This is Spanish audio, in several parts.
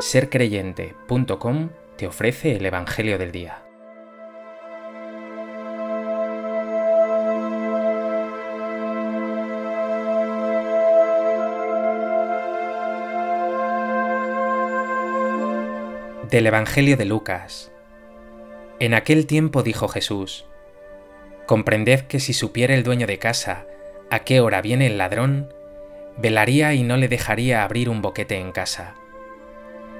sercreyente.com te ofrece el Evangelio del Día. Del Evangelio de Lucas. En aquel tiempo dijo Jesús, Comprended que si supiera el dueño de casa a qué hora viene el ladrón, velaría y no le dejaría abrir un boquete en casa.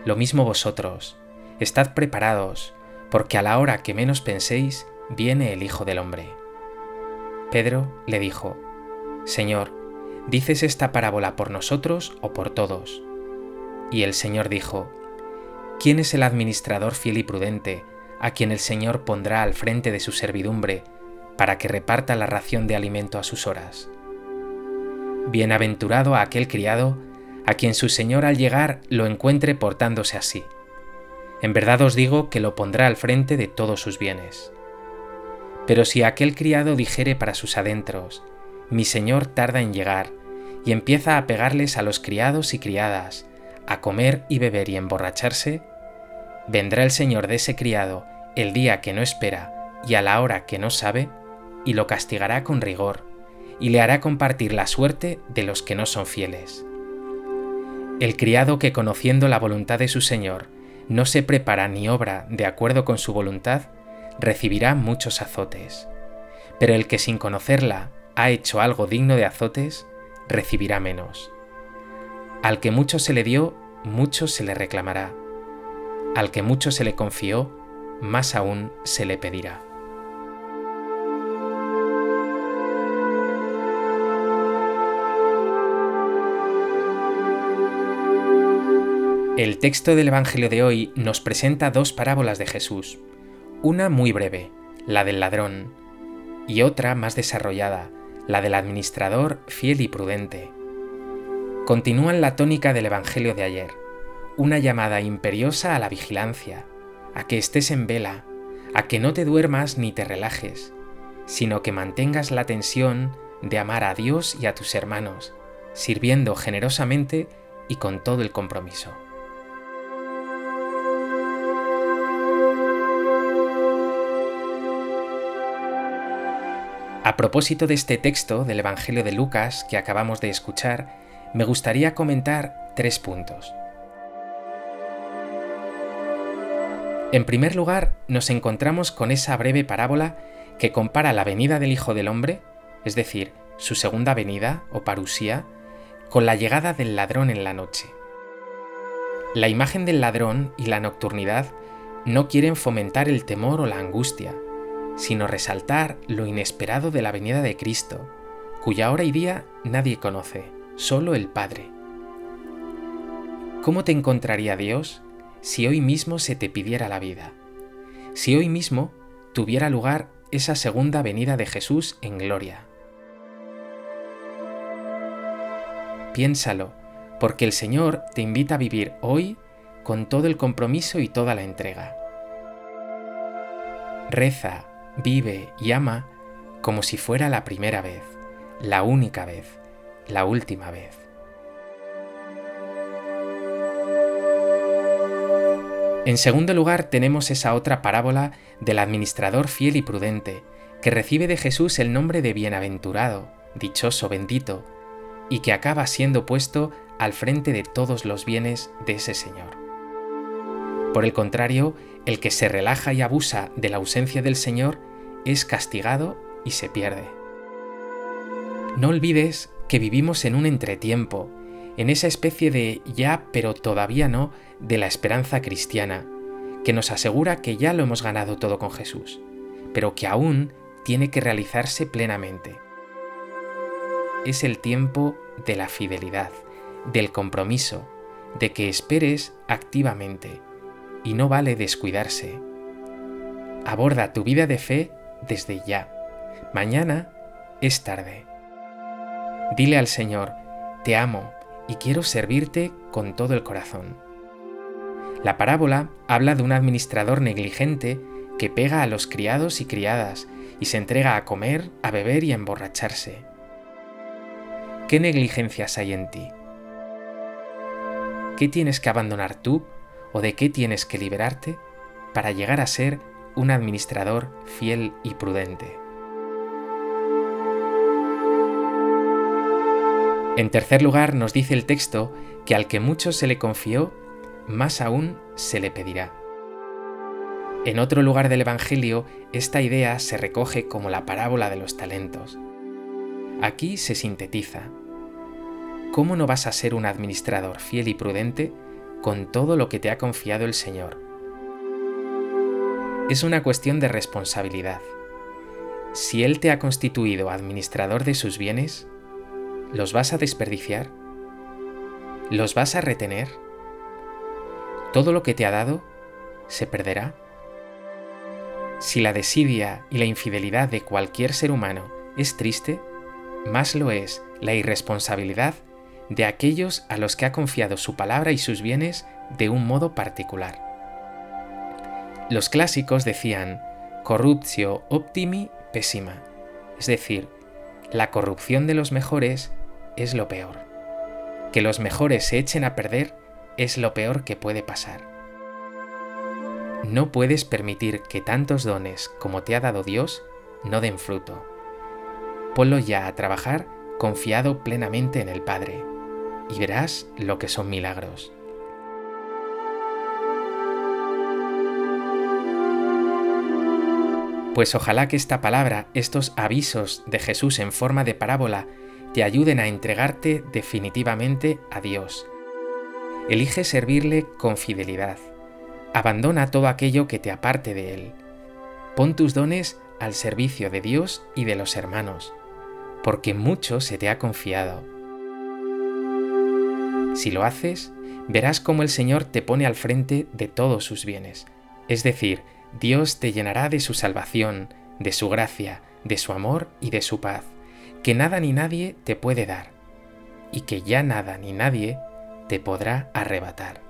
Lo mismo vosotros, estad preparados, porque a la hora que menos penséis, viene el Hijo del Hombre. Pedro le dijo, Señor, ¿dices esta parábola por nosotros o por todos? Y el Señor dijo, ¿quién es el administrador fiel y prudente, a quien el Señor pondrá al frente de su servidumbre, para que reparta la ración de alimento a sus horas? Bienaventurado a aquel criado, a quien su señor al llegar lo encuentre portándose así. En verdad os digo que lo pondrá al frente de todos sus bienes. Pero si aquel criado dijere para sus adentros, mi señor tarda en llegar, y empieza a pegarles a los criados y criadas, a comer y beber y emborracharse, vendrá el señor de ese criado el día que no espera y a la hora que no sabe, y lo castigará con rigor, y le hará compartir la suerte de los que no son fieles. El criado que conociendo la voluntad de su Señor no se prepara ni obra de acuerdo con su voluntad, recibirá muchos azotes. Pero el que sin conocerla ha hecho algo digno de azotes, recibirá menos. Al que mucho se le dio, mucho se le reclamará. Al que mucho se le confió, más aún se le pedirá. El texto del Evangelio de hoy nos presenta dos parábolas de Jesús, una muy breve, la del ladrón, y otra más desarrollada, la del administrador fiel y prudente. Continúan la tónica del Evangelio de ayer, una llamada imperiosa a la vigilancia, a que estés en vela, a que no te duermas ni te relajes, sino que mantengas la tensión de amar a Dios y a tus hermanos, sirviendo generosamente y con todo el compromiso. A propósito de este texto del Evangelio de Lucas que acabamos de escuchar, me gustaría comentar tres puntos. En primer lugar, nos encontramos con esa breve parábola que compara la venida del Hijo del Hombre, es decir, su segunda venida o parusía, con la llegada del ladrón en la noche. La imagen del ladrón y la nocturnidad no quieren fomentar el temor o la angustia, sino resaltar lo inesperado de la venida de Cristo, cuya hora y día nadie conoce, solo el Padre. ¿Cómo te encontraría Dios si hoy mismo se te pidiera la vida? Si hoy mismo tuviera lugar esa segunda venida de Jesús en gloria. Piénsalo, porque el Señor te invita a vivir hoy con todo el compromiso y toda la entrega. Reza, vive y ama como si fuera la primera vez, la única vez, la última vez. En segundo lugar tenemos esa otra parábola del administrador fiel y prudente, que recibe de Jesús el nombre de bienaventurado, dichoso, bendito, y que acaba siendo puesto al frente de todos los bienes de ese Señor. Por el contrario, el que se relaja y abusa de la ausencia del Señor es castigado y se pierde. No olvides que vivimos en un entretiempo, en esa especie de ya pero todavía no de la esperanza cristiana, que nos asegura que ya lo hemos ganado todo con Jesús, pero que aún tiene que realizarse plenamente. Es el tiempo de la fidelidad, del compromiso, de que esperes activamente, y no vale descuidarse. Aborda tu vida de fe desde ya. Mañana es tarde. Dile al Señor, te amo y quiero servirte con todo el corazón. La parábola habla de un administrador negligente que pega a los criados y criadas y se entrega a comer, a beber y a emborracharse. ¿Qué negligencias hay en ti? ¿Qué tienes que abandonar tú o de qué tienes que liberarte para llegar a ser un administrador fiel y prudente. En tercer lugar, nos dice el texto que al que mucho se le confió, más aún se le pedirá. En otro lugar del Evangelio, esta idea se recoge como la parábola de los talentos. Aquí se sintetiza. ¿Cómo no vas a ser un administrador fiel y prudente con todo lo que te ha confiado el Señor? Es una cuestión de responsabilidad. Si Él te ha constituido administrador de sus bienes, ¿los vas a desperdiciar? ¿Los vas a retener? ¿Todo lo que te ha dado se perderá? Si la desidia y la infidelidad de cualquier ser humano es triste, más lo es la irresponsabilidad de aquellos a los que ha confiado su palabra y sus bienes de un modo particular. Los clásicos decían corruptio optimi pessima, es decir, la corrupción de los mejores es lo peor. Que los mejores se echen a perder es lo peor que puede pasar. No puedes permitir que tantos dones como te ha dado Dios no den fruto. Ponlo ya a trabajar confiado plenamente en el Padre, y verás lo que son milagros. Pues ojalá que esta palabra, estos avisos de Jesús en forma de parábola, te ayuden a entregarte definitivamente a Dios. Elige servirle con fidelidad. Abandona todo aquello que te aparte de Él. Pon tus dones al servicio de Dios y de los hermanos, porque mucho se te ha confiado. Si lo haces, verás cómo el Señor te pone al frente de todos sus bienes, es decir, Dios te llenará de su salvación, de su gracia, de su amor y de su paz, que nada ni nadie te puede dar, y que ya nada ni nadie te podrá arrebatar.